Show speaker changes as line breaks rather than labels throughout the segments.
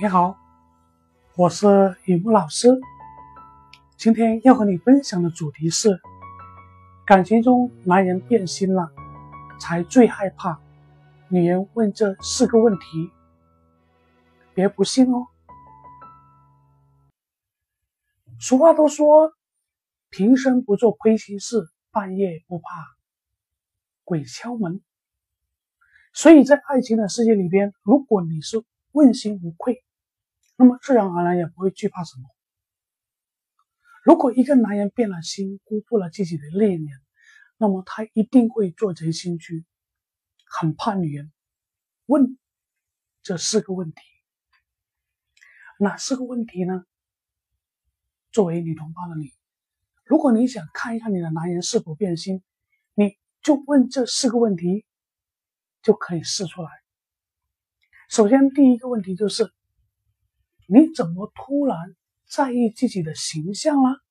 你好，我是雨木老师。今天要和你分享的主题是：感情中男人变心了，才最害怕女人问这四个问题。别不信哦。俗话都说，平生不做亏心事，半夜不怕鬼敲门。所以在爱情的世界里边，如果你是问心无愧，那么自然而然也不会惧怕什么。如果一个男人变了心，辜负了自己的恋人，那么他一定会做贼心虚，很怕女人问这四个问题。哪四个问题呢？作为女同胞的你，如果你想看一看你的男人是否变心，你就问这四个问题。就可以试出来。首先，第一个问题就是：你怎么突然在意自己的形象了？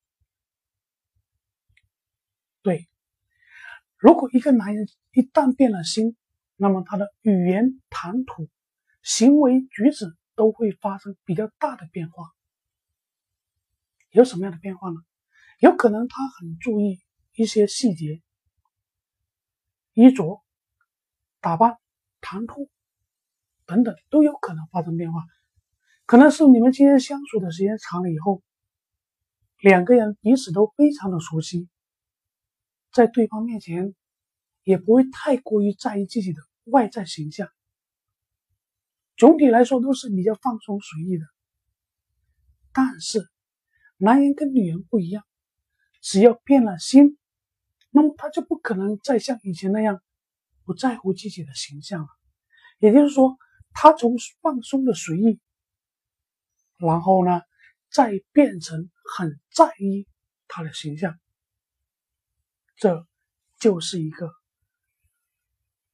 对，如果一个男人一旦变了心，那么他的语言、谈吐、行为举止都会发生比较大的变化。有什么样的变化呢？有可能他很注意一些细节，衣着。打扮、谈吐等等都有可能发生变化，可能是你们今天相处的时间长了以后，两个人彼此都非常的熟悉，在对方面前也不会太过于在意自己的外在形象，总体来说都是比较放松随意的。但是，男人跟女人不一样，只要变了心，那么他就不可能再像以前那样。不在乎自己的形象了，也就是说，他从放松的随意，然后呢，再变成很在意他的形象，这就是一个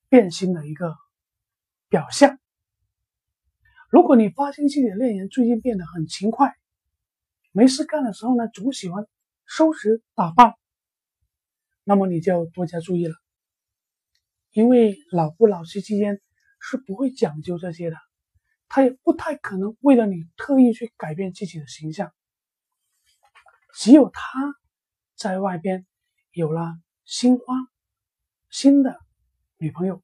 变心的一个表象。如果你发现自己的恋人最近变得很勤快，没事干的时候呢，总喜欢收拾打扮，那么你就要多加注意了。因为老夫老妻之间是不会讲究这些的，他也不太可能为了你特意去改变自己的形象。只有他在外边有了新欢、新的女朋友，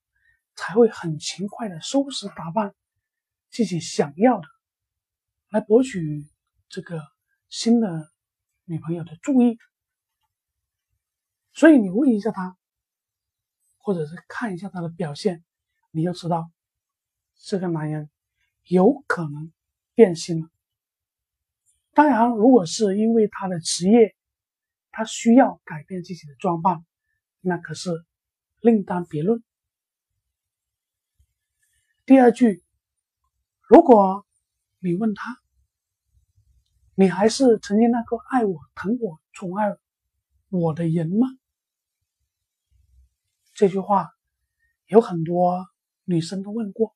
才会很勤快的收拾打扮自己想要的，来博取这个新的女朋友的注意。所以你问一下他。或者是看一下他的表现，你就知道这个男人有可能变心了。当然，如果是因为他的职业，他需要改变自己的装扮，那可是另当别论。第二句，如果你问他，你还是曾经那个爱我、疼我、宠爱我的人吗？这句话有很多女生都问过。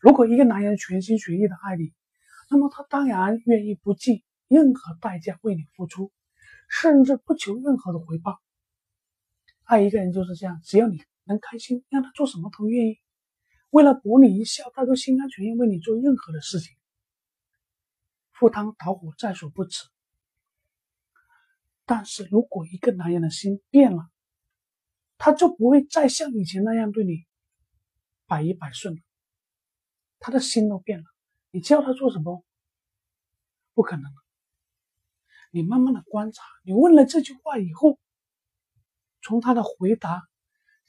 如果一个男人全心全意的爱你，那么他当然愿意不计任何代价为你付出，甚至不求任何的回报。爱一个人就是这样，只要你能开心，让他做什么都愿意。为了博你一笑，他都心甘情愿为你做任何的事情，赴汤蹈火在所不辞。但是如果一个男人的心变了，他就不会再像以前那样对你百依百顺，他的心都变了。你叫他做什么？不可能。你慢慢的观察，你问了这句话以后，从他的回答，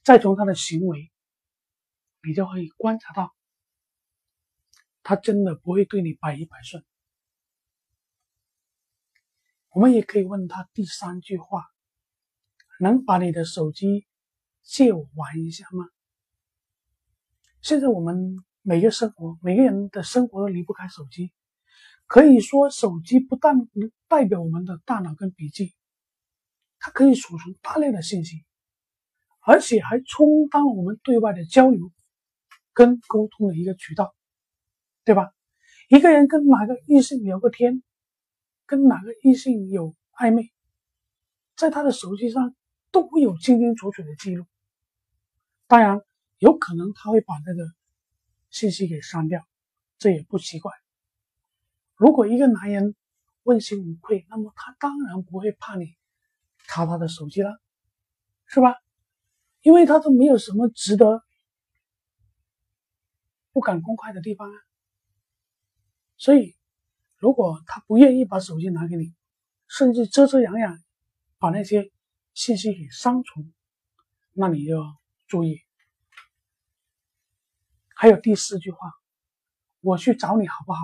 再从他的行为，你就可以观察到，他真的不会对你百依百顺。我们也可以问他第三句话：能把你的手机？借我玩一下吗？现在我们每个生活，每个人的生活都离不开手机。可以说，手机不但能代表我们的大脑跟笔记，它可以储存大量的信息，而且还充当了我们对外的交流跟沟通的一个渠道，对吧？一个人跟哪个异性聊个天，跟哪个异性有暧昧，在他的手机上都会有清清楚楚的记录。当然，有可能他会把那个信息给删掉，这也不奇怪。如果一个男人问心无愧，那么他当然不会怕你查他的手机了，是吧？因为他都没有什么值得不敢公开的地方啊。所以，如果他不愿意把手机拿给你，甚至遮遮掩掩把那些信息给删除，那你就要注意。还有第四句话，我去找你好不好？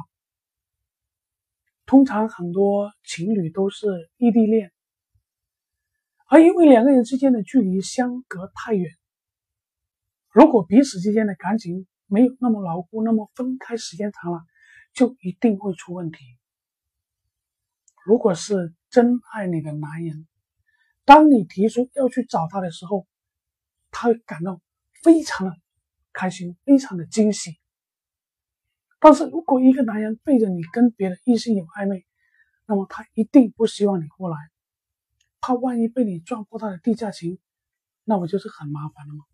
通常很多情侣都是异地恋，而因为两个人之间的距离相隔太远，如果彼此之间的感情没有那么牢固，那么分开时间长了。就一定会出问题。如果是真爱你的男人，当你提出要去找他的时候，他会感到非常的开心，非常的惊喜。但是如果一个男人背着你跟别的异性有暧昧，那么他一定不希望你过来，怕万一被你撞破他的地下情，那不就是很麻烦了吗？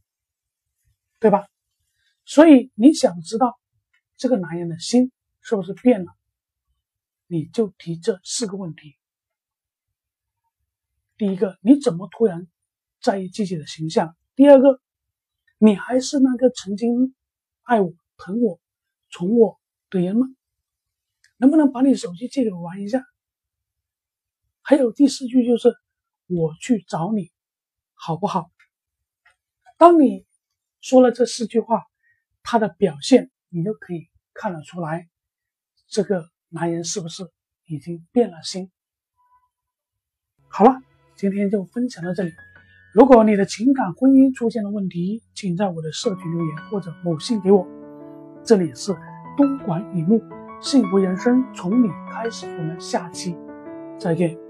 对吧？所以你想知道这个男人的心？是不是变了？你就提这四个问题。第一个，你怎么突然在意自己的形象？第二个，你还是那个曾经爱我、疼我、宠我的人吗？能不能把你手机借给我玩一下？还有第四句就是我去找你，好不好？当你说了这四句话，他的表现你就可以看得出来。这个男人是不是已经变了心？好了，今天就分享到这里。如果你的情感婚姻出现了问题，请在我的社群留言或者某信给我。这里是东莞雨木幸福人生，从你开始。我们下期再见。